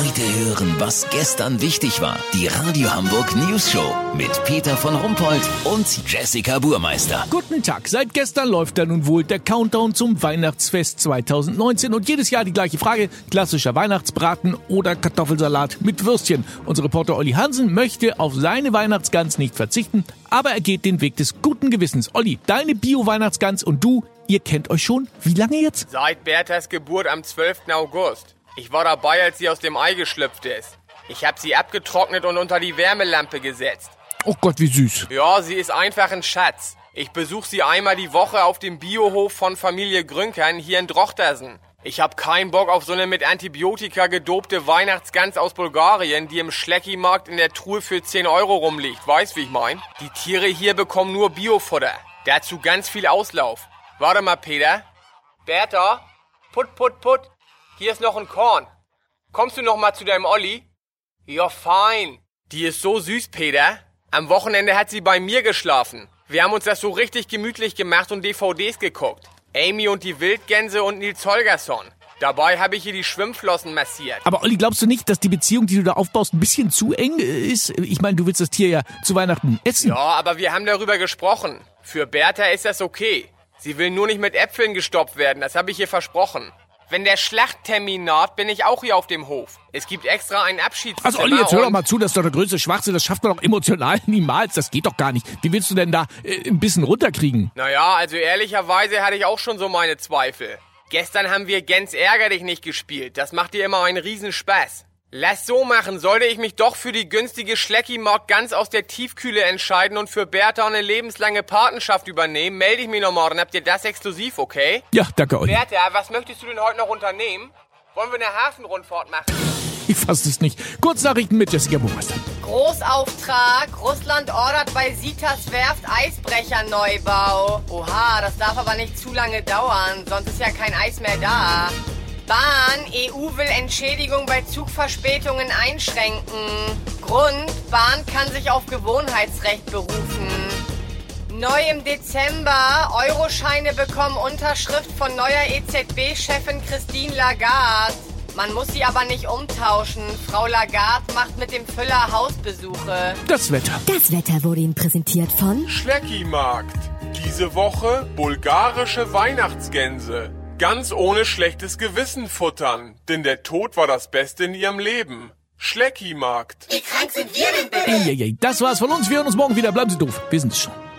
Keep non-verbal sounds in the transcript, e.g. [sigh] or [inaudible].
Heute hören, was gestern wichtig war. Die Radio Hamburg News Show mit Peter von Rumpold und Jessica Burmeister. Guten Tag. Seit gestern läuft da nun wohl der Countdown zum Weihnachtsfest 2019 und jedes Jahr die gleiche Frage. Klassischer Weihnachtsbraten oder Kartoffelsalat mit Würstchen. Unser Reporter Olli Hansen möchte auf seine Weihnachtsgans nicht verzichten, aber er geht den Weg des guten Gewissens. Olli, deine Bio-Weihnachtsgans und du, ihr kennt euch schon. Wie lange jetzt? Seit Berthas Geburt am 12. August. Ich war dabei, als sie aus dem Ei geschlüpft ist. Ich habe sie abgetrocknet und unter die Wärmelampe gesetzt. Oh Gott, wie süß. Ja, sie ist einfach ein Schatz. Ich besuche sie einmal die Woche auf dem Biohof von Familie Grünkern hier in Drochtersen. Ich hab keinen Bock auf so eine mit Antibiotika gedobte Weihnachtsgans aus Bulgarien, die im Schlecki-Markt in der Truhe für 10 Euro rumliegt. Weißt, wie ich mein? Die Tiere hier bekommen nur Biofutter. Dazu ganz viel Auslauf. Warte mal, Peter. Bertha? Put, put, put. Hier ist noch ein Korn. Kommst du noch mal zu deinem Olli? Ja, fein. Die ist so süß, Peter. Am Wochenende hat sie bei mir geschlafen. Wir haben uns das so richtig gemütlich gemacht und DVDs geguckt. Amy und die Wildgänse und Nils Holgersson. Dabei habe ich ihr die Schwimmflossen massiert. Aber Olli, glaubst du nicht, dass die Beziehung, die du da aufbaust, ein bisschen zu eng äh, ist? Ich meine, du willst das Tier ja zu Weihnachten essen. Ja, aber wir haben darüber gesprochen. Für Bertha ist das okay. Sie will nur nicht mit Äpfeln gestoppt werden, das habe ich ihr versprochen. Wenn der Schlachttermin naht, bin ich auch hier auf dem Hof. Es gibt extra einen Abschiedszimmer. Also Olli, jetzt hör doch mal zu, das ist doch der größte Schwachsinn, das schafft man doch emotional [laughs] niemals, das geht doch gar nicht. Wie willst du denn da äh, ein bisschen runterkriegen? Naja, also ehrlicherweise hatte ich auch schon so meine Zweifel. Gestern haben wir Gens Ärger dich nicht gespielt. Das macht dir immer einen Riesenspaß. Lass so machen, sollte ich mich doch für die günstige Schlecki-Mod ganz aus der Tiefkühle entscheiden und für Bertha eine lebenslange Patenschaft übernehmen, melde ich mich noch morgen. Habt ihr das exklusiv, okay? Ja, danke Olli. Bertha, was möchtest du denn heute noch unternehmen? Wollen wir eine Hafenrundfahrt machen? Ich fass es nicht. Kurznachrichten mit Jessica Burmeister. Großauftrag. Russland ordert bei Sitas Werft Eisbrecherneubau. Oha, das darf aber nicht zu lange dauern, sonst ist ja kein Eis mehr da. Bahn, EU will Entschädigung bei Zugverspätungen einschränken. Grund, Bahn kann sich auf Gewohnheitsrecht berufen. Neu im Dezember, Euroscheine bekommen Unterschrift von neuer EZB-Chefin Christine Lagarde. Man muss sie aber nicht umtauschen. Frau Lagarde macht mit dem Füller Hausbesuche. Das Wetter. Das Wetter wurde Ihnen präsentiert von Schlecki-Markt. Diese Woche bulgarische Weihnachtsgänse. Ganz ohne schlechtes Gewissen futtern, denn der Tod war das Beste in ihrem Leben. Schlecki-Markt. Eieiei, das war's von uns. Wir hören uns morgen wieder. Bleiben Sie doof. Wir sind's schon.